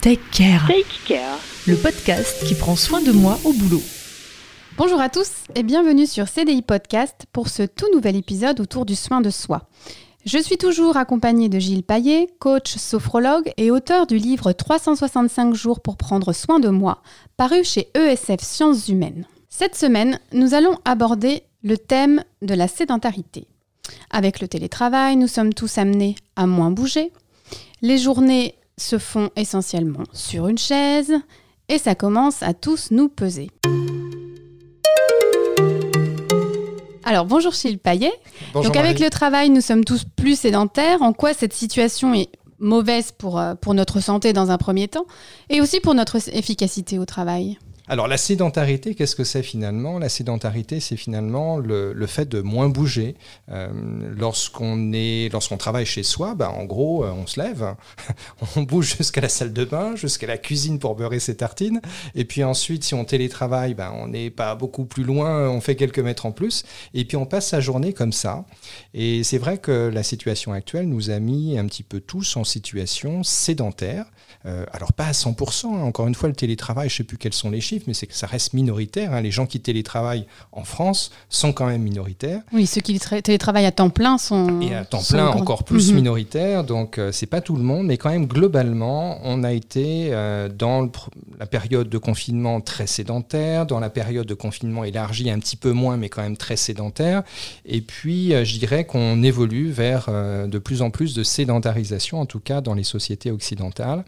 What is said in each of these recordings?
Take Care, Take Care. le podcast qui prend soin de moi au boulot. Bonjour à tous et bienvenue sur CDI Podcast pour ce tout nouvel épisode autour du soin de soi. Je suis toujours accompagnée de Gilles Paillet, coach sophrologue et auteur du livre 365 jours pour prendre soin de moi, paru chez ESF Sciences Humaines. Cette semaine, nous allons aborder le thème de la sédentarité. Avec le télétravail, nous sommes tous amenés à moins bouger. Les journées se font essentiellement sur une chaise et ça commence à tous nous peser. Alors bonjour Gilles Paillet. Bonjour Donc avec Marie. le travail, nous sommes tous plus sédentaires. En quoi cette situation est mauvaise pour, euh, pour notre santé dans un premier temps et aussi pour notre efficacité au travail? Alors la sédentarité, qu'est-ce que c'est finalement? La sédentarité, c'est finalement le, fait de moins bouger. Euh, lorsqu'on est, lorsqu'on travaille chez soi, ben, en gros, euh, on se lève, on bouge jusqu'à la salle de bain, jusqu'à la cuisine pour beurrer ses tartines, et puis ensuite, si on télétravaille, ben, on n'est pas beaucoup plus loin, on fait quelques mètres en plus, et puis on passe sa journée comme ça. Et c'est vrai que la situation actuelle nous a mis un petit peu tous en situation sédentaire. Euh, alors pas à 100%, hein. encore une fois le télétravail, je ne sais plus quels sont les chiffres, mais c'est que ça reste minoritaire. hein. Les gens qui télétravaillent en France sont quand même minoritaires. Oui, ceux qui tra- télétravaillent à temps plein sont... Et à temps plein encore- encore plus Mhm. minoritaire, donc euh, c'est pas tout le monde, mais quand même globalement, on a été euh, dans le la période de confinement très sédentaire, dans la période de confinement élargi un petit peu moins, mais quand même très sédentaire. Et puis, euh, je dirais qu'on évolue vers euh, de plus en plus de sédentarisation, en tout cas dans les sociétés occidentales.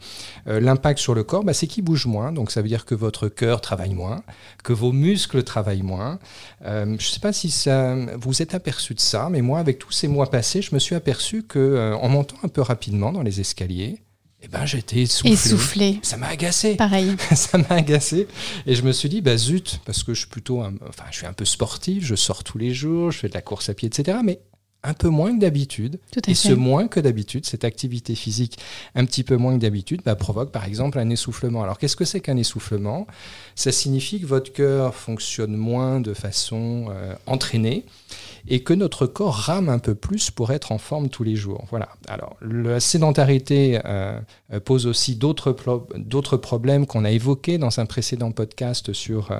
L'impact sur le corps, bah, c'est qu'il bouge moins, donc ça veut dire que votre cœur travaille moins, que vos muscles travaillent moins. Euh, je ne sais pas si ça, vous êtes aperçu de ça, mais moi, avec tous ces mois passés, je me suis aperçu que euh, en montant un peu rapidement dans les escaliers, eh ben, j'étais essoufflé. Essoufflés. Ça m'a agacé. Pareil. ça m'a agacé. Et je me suis dit, bah zut, parce que je suis plutôt, un- enfin, je suis un peu sportif, je sors tous les jours, je fais de la course à pied, etc. Mais un peu moins que d'habitude. Et ce moins que d'habitude, cette activité physique un petit peu moins que d'habitude, bah, provoque par exemple un essoufflement. Alors qu'est-ce que c'est qu'un essoufflement? Ça signifie que votre cœur fonctionne moins de façon euh, entraînée et que notre corps rame un peu plus pour être en forme tous les jours. Voilà. Alors la sédentarité euh, pose aussi d'autres pro- d'autres problèmes qu'on a évoqués dans un précédent podcast sur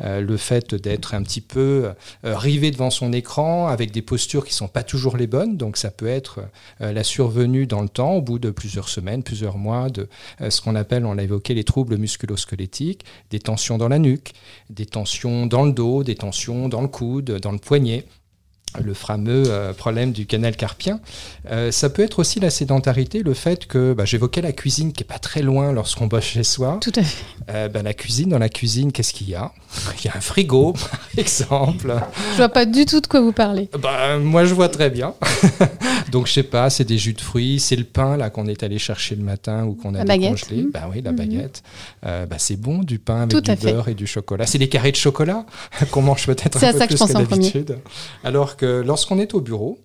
euh, le fait d'être un petit peu rivé devant son écran avec des postures qui sont pas toujours les bonnes. Donc ça peut être euh, la survenue dans le temps, au bout de plusieurs semaines, plusieurs mois, de euh, ce qu'on appelle, on l'a évoqué, les troubles musculo-squelettiques, des tensions dans la nuque, des tensions dans le dos, des tensions dans le coude, dans le poignet le fameux euh, problème du canal carpien. Euh, ça peut être aussi la sédentarité, le fait que bah, j'évoquais la cuisine qui est pas très loin lorsqu'on bosse chez soi. Tout à fait. Euh, bah, la cuisine, dans la cuisine, qu'est-ce qu'il y a? Il y a un frigo, par exemple. Je vois pas du tout de quoi vous parlez. Bah, moi, je vois très bien. Donc, je sais pas, c'est des jus de fruits, c'est le pain là qu'on est allé chercher le matin ou qu'on a La baguette. décongelé. Bah oui, la Mhm. baguette. Bah, c'est bon, du pain avec Tout du fait. beurre et du chocolat. C'est des carrés de chocolat qu'on mange peut-être un à peu ça que plus je pense en premier. d'habitude. Alors que lorsqu'on est au bureau,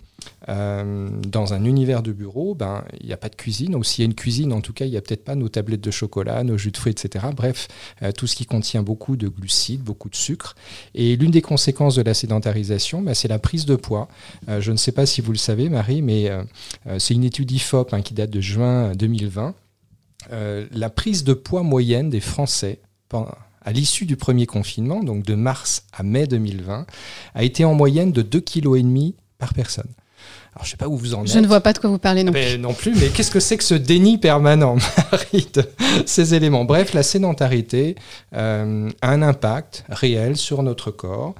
euh, dans un univers de bureau, ben il n'y a pas de cuisine. Ou s'il y a une cuisine, en tout cas, il n'y a peut-être pas nos tablettes de chocolat, nos jus de fruits, etc. Bref, euh, tout ce qui contient beaucoup de glucides, beaucoup de sucre. Et l'une des conséquences de la sédentarisation, ben, c'est la prise de poids. Euh, je ne sais pas si vous le savez, Marie, mais c'est une étude IFOP hein, qui date de juin 2020. Euh, la prise de poids moyenne des Français à l'issue du premier confinement, donc de mars à mai 2020, a été en moyenne de 2,5 kg par personne. Alors, je ne sais pas où vous en êtes. Je ne vois pas de quoi vous parlez non plus. Mais non plus, mais qu'est-ce que c'est que ce déni permanent, Marie, de ces éléments? Bref, la sédentarité euh, a un impact réel sur notre corps,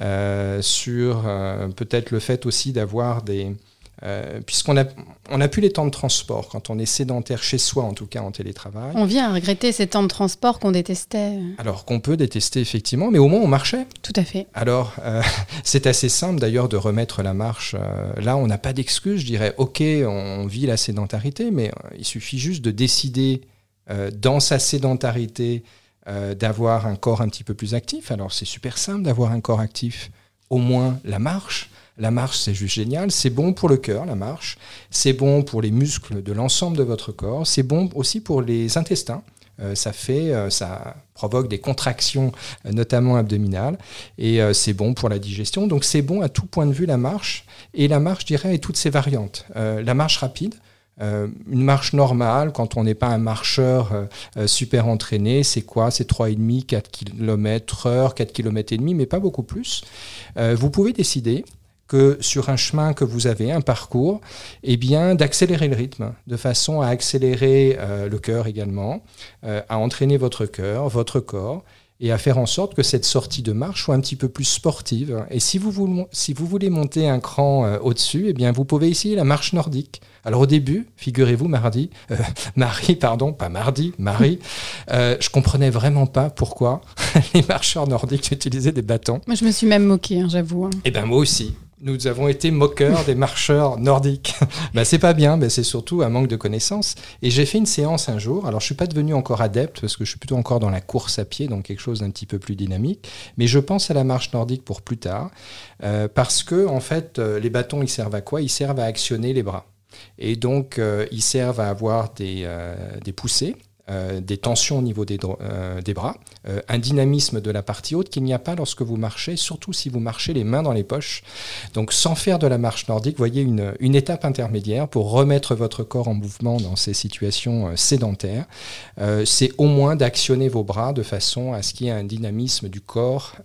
euh, sur euh, peut-être le fait aussi d'avoir des... euh, Puisqu'on a, on a plus les temps de transport quand on est sédentaire chez soi, en tout cas en télétravail. On vient à regretter ces temps de transport qu'on détestait. Alors qu'on peut détester effectivement, mais au moins on marchait. Tout à fait. Alors, euh, c'est assez simple d'ailleurs de remettre la marche. euh, là, on n'a pas d'excuse. Je dirais, OK, on vit la sédentarité, mais il suffit juste de décider dans sa sédentarité d'avoir un corps un petit peu plus actif. Alors, c'est super simple d'avoir un corps actif. Au moins la marche. La marche, c'est juste génial. C'est bon pour le cœur, la marche. C'est bon pour les muscles de l'ensemble de votre corps. C'est bon aussi pour les intestins. Euh, ça fait, euh, ça provoque des contractions, euh, notamment abdominales, et c'est bon pour la digestion. Donc c'est bon à tout point de vue la marche, et la marche, je dirais, est toutes ses variantes. La marche rapide, une marche normale, quand on n'est pas un marcheur super entraîné, c'est quoi? C'est 3,5, 4 km heure, 4 km et demi, mais pas beaucoup plus. vous pouvez décider que sur un chemin que vous avez, un parcours, eh bien d'accélérer le rythme, de façon à accélérer euh, le cœur également, euh, à entraîner votre cœur, votre corps, et à faire en sorte que cette sortie de marche soit un petit peu plus sportive. Et si vous voulez, si vous voulez monter un cran euh, au-dessus, eh bien vous pouvez essayer la marche nordique. Alors au début, figurez-vous, mardi, Marie, pardon, pas mardi, Marie, je comprenais vraiment pas pourquoi les marcheurs nordiques utilisaient des bâtons. Moi, je me suis même moqué, hein, j'avoue. Hein. Eh bien moi aussi nous avons été moqueurs des marcheurs nordiques. ben, c'est pas bien, ben, c'est surtout un manque de connaissances. Et j'ai fait une séance un jour. Alors, je suis pas devenu encore adepte parce que je suis plutôt encore dans la course à pied, donc quelque chose d'un petit peu plus dynamique. Mais je pense à la marche nordique pour plus tard euh, parce que, en fait, euh, les bâtons, ils servent à quoi? Ils servent à actionner les bras. Et donc, euh, ils servent à avoir des, des poussées euh, des tensions au niveau des, euh, des bras, euh, un dynamisme de la partie haute qu'il n'y a pas lorsque vous marchez, surtout si vous marchez les mains dans les poches. Donc sans faire de la marche nordique, voyez une, une étape intermédiaire pour remettre votre corps en mouvement dans ces situations sédentaires. C'est au moins d'actionner vos bras de façon à ce qu'il y ait un dynamisme du corps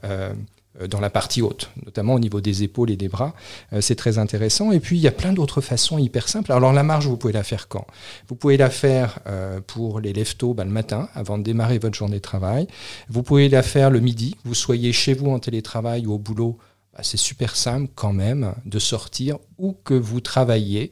dans la partie haute, notamment au niveau des épaules et des bras. Euh, c'est très intéressant. Et puis, il y a plein d'autres façons hyper simples. Alors, la marche, vous pouvez la faire quand? Vous pouvez la faire euh, pour les leftos bah, le matin, avant de démarrer votre journée de travail. Vous pouvez la faire le midi. Vous soyez chez vous en télétravail ou au boulot. Bah, c'est super simple quand même de sortir où que vous travaillez.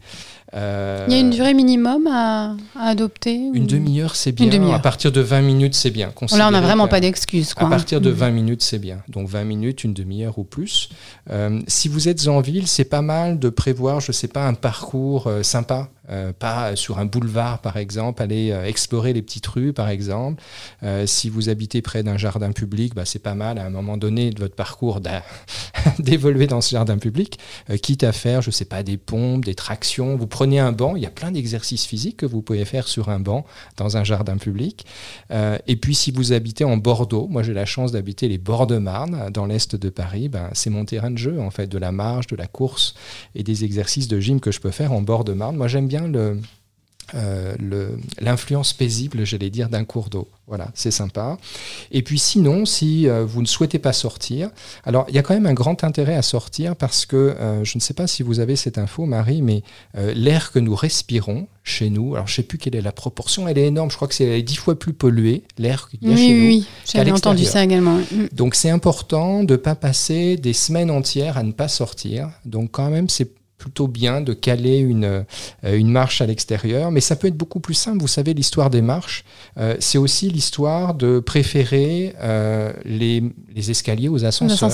Euh, Il y a une durée minimum à, adopter Une demi-heure, c'est bien. à partir de 20 minutes, c'est bien. Là, on n'a vraiment pas d'excuses. À partir de 20 mm. minutes, c'est bien. Donc 20 minutes, une demi-heure ou plus. Euh, si vous êtes en ville, c'est pas mal de prévoir, je ne sais pas, un parcours euh, sympa. pas sur un boulevard, par exemple, aller explorer les petites rues, par exemple. si vous habitez près d'un jardin public, bah, c'est pas mal à un moment donné de votre parcours d'évoluer dans ce jardin public, quitte à faire, je sais pas, des pompes, des tractions. Vous prenez un banc, il y a plein d'exercices physiques que vous pouvez faire sur un banc dans un jardin public. Euh, et puis si vous habitez en Bordeaux, moi j'ai la chance d'habiter les bords de Marne, dans l'est de Paris, ben, c'est mon terrain de jeu en fait, de la marche, de la course et des exercices de gym que je peux faire en bord de Marne. Moi j'aime bien le, euh, l'influence paisible, j'allais dire, d'un cours d'eau. Voilà, c'est sympa. Et puis sinon, si euh, vous ne souhaitez pas sortir, alors il y a quand même un grand intérêt à sortir parce que euh, je ne sais pas si vous avez cette info, Marie, mais l'air que nous respirons chez nous, alors je ne sais plus quelle est la proportion, elle est énorme, je crois que c'est dix fois plus pollué, l'air qu'il y a chez nous. Oui, j'avais entendu ça également. Donc c'est important de ne pas passer des semaines entières à ne pas sortir. Donc quand même, c'est plutôt bien de caler une, euh, une marche à l'extérieur, mais ça peut être beaucoup plus simple. Vous savez, l'histoire des marches, euh, c'est aussi l'histoire de préférer euh, les, les, escaliers aux ascenseurs.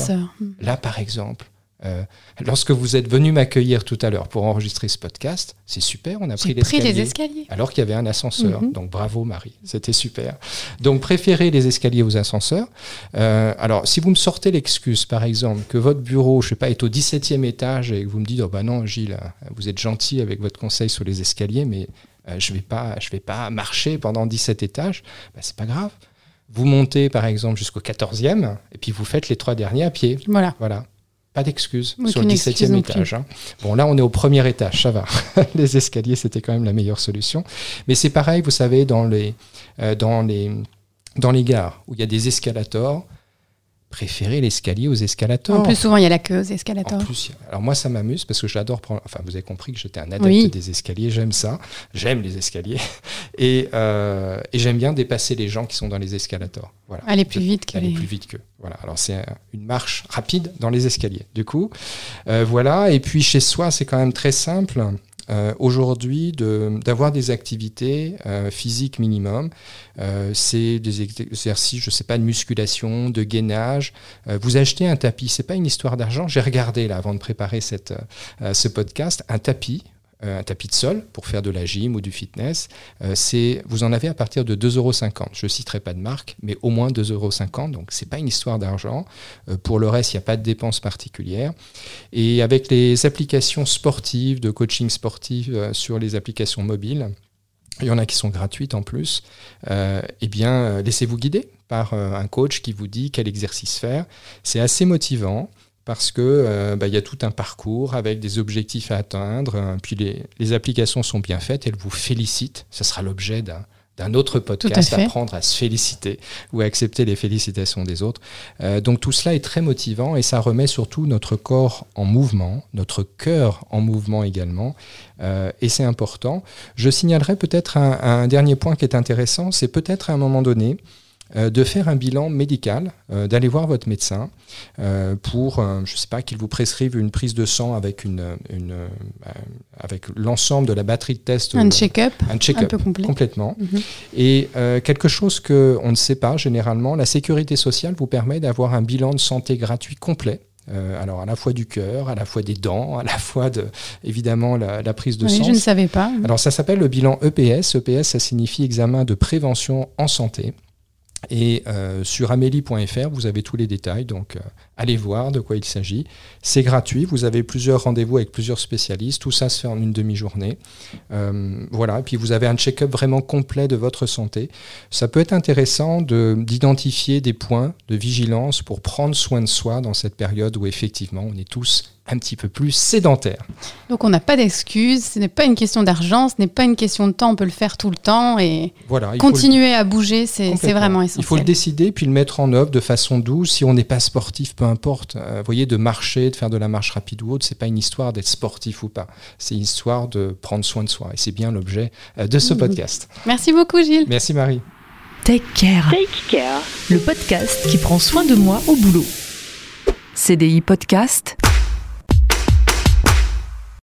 Là, par exemple, euh, lorsque vous êtes venu m'accueillir tout à l'heure pour enregistrer ce podcast, c'est super, on a pris, les escaliers. Alors qu'il y avait un ascenseur. Mhm. Donc bravo Marie, c'était super. Donc préférez les escaliers aux ascenseurs. Euh, alors si vous me sortez l'excuse, par exemple, que votre bureau, je sais pas, est au 17e étage et que vous me dites, oh bah non Gilles, vous êtes gentil avec votre conseil sur les escaliers, mais euh, je vais pas, je vais pas marcher pendant 17 étages, bah, c'est pas grave. Vous montez par exemple jusqu'au 14e et puis vous faites les trois derniers à pied. Voilà. Voilà. Pas d'excuse sur le 17e étage. Hein. Bon, là, on est au premier étage, ça va. les escaliers, c'était quand même la meilleure solution. Mais c'est pareil, vous savez, dans les, euh, dans, les, dans les gares où il y a des escalators, préférer l'escalier aux escalators. En plus, souvent, il y a la queue aux escalators. En plus, alors moi, ça m'amuse parce que j'adore prendre. Enfin, vous avez compris que j'étais un adepte des escaliers. J'aime ça. J'aime les escaliers. Et, euh, et j'aime bien dépasser les gens qui sont dans les escalators. Voilà. Aller plus vite qu'eux. Aller plus vite qu'eux. Voilà. Alors, c'est une marche rapide dans les escaliers. Du coup, euh, voilà. Et puis, chez soi, c'est quand même très simple. Euh, aujourd'hui d'avoir des activités euh, physiques minimum. Euh, c'est des exercices, je ne sais pas, de musculation, de gainage. vous achetez un tapis, c'est pas une histoire d'argent. J'ai regardé là avant de préparer cette, ce podcast, un tapis un tapis de sol pour faire de la gym ou du fitness, euh, vous en avez à partir de 2,50 euros. Je ne citerai pas de marque, mais au moins 2,50 euros. Donc c'est pas une histoire d'argent. Euh, pour le reste, il n'y a pas de dépenses particulières. Et avec les applications sportives, de coaching sportif sur les applications mobiles, il y en a qui sont gratuites en plus, eh bien, laissez-vous guider par un coach qui vous dit quel exercice faire. C'est assez motivant. Parce que euh, bah, y a tout un parcours avec des objectifs à atteindre. euh, puis les, les applications sont bien faites, elles vous félicitent. Ce sera l'objet d'un d'un autre podcast, fait. apprendre à se féliciter ou à accepter les félicitations des autres. Euh, donc tout cela est très motivant et ça remet surtout notre corps en mouvement, notre cœur en mouvement également, Euh, et c'est important. Je signalerai peut-être un, un dernier point qui est intéressant, c'est peut-être à un moment donné euh, de faire un bilan médical, euh, d'aller voir votre médecin euh, pour, je ne sais pas, qu'il vous prescrive une prise de sang avec, une, une, avec l'ensemble de la batterie de tests. Un check-up un check-up complètement. Mhm. Et quelque chose qu'on ne sait pas généralement, la sécurité sociale vous permet d'avoir un bilan de santé gratuit complet. Euh, alors à la fois du cœur, à la fois des dents, à la fois de, évidemment la, la prise de Oui, sang. je ne savais pas. Alors ça s'appelle le bilan EPS. EPS, ça signifie examen de prévention en santé. Et euh, sur amélie.fr, vous avez tous les détails, donc euh, allez voir de quoi il s'agit. C'est gratuit, vous avez plusieurs rendez-vous avec plusieurs spécialistes, tout ça se fait en une demi-journée. Euh, voilà, et puis vous avez un check-up vraiment complet de votre santé. Ça peut être intéressant de- d'identifier des points de vigilance pour prendre soin de soi dans cette période où effectivement on est tous un petit peu plus sédentaires. Donc on n'a pas d'excuses, ce n'est pas une question d'argent, ce n'est pas une question de temps, on peut le faire tout le temps et Voilà, le- continuer à bouger, c'est vraiment Il faut le essentiel. décider puis le mettre en œuvre de façon douce. Si on n'est pas sportif, peu importe. Euh, vous voyez, de marcher, de faire de la marche rapide ou autre, c'est pas une histoire d'être sportif ou pas. C'est une histoire de prendre soin de soi. Et c'est bien l'objet euh, de ce Mhm. podcast. Merci beaucoup Gilles. Merci Marie. Take Care, Take care. le podcast qui prend soin de moi au boulot. CDI Podcast.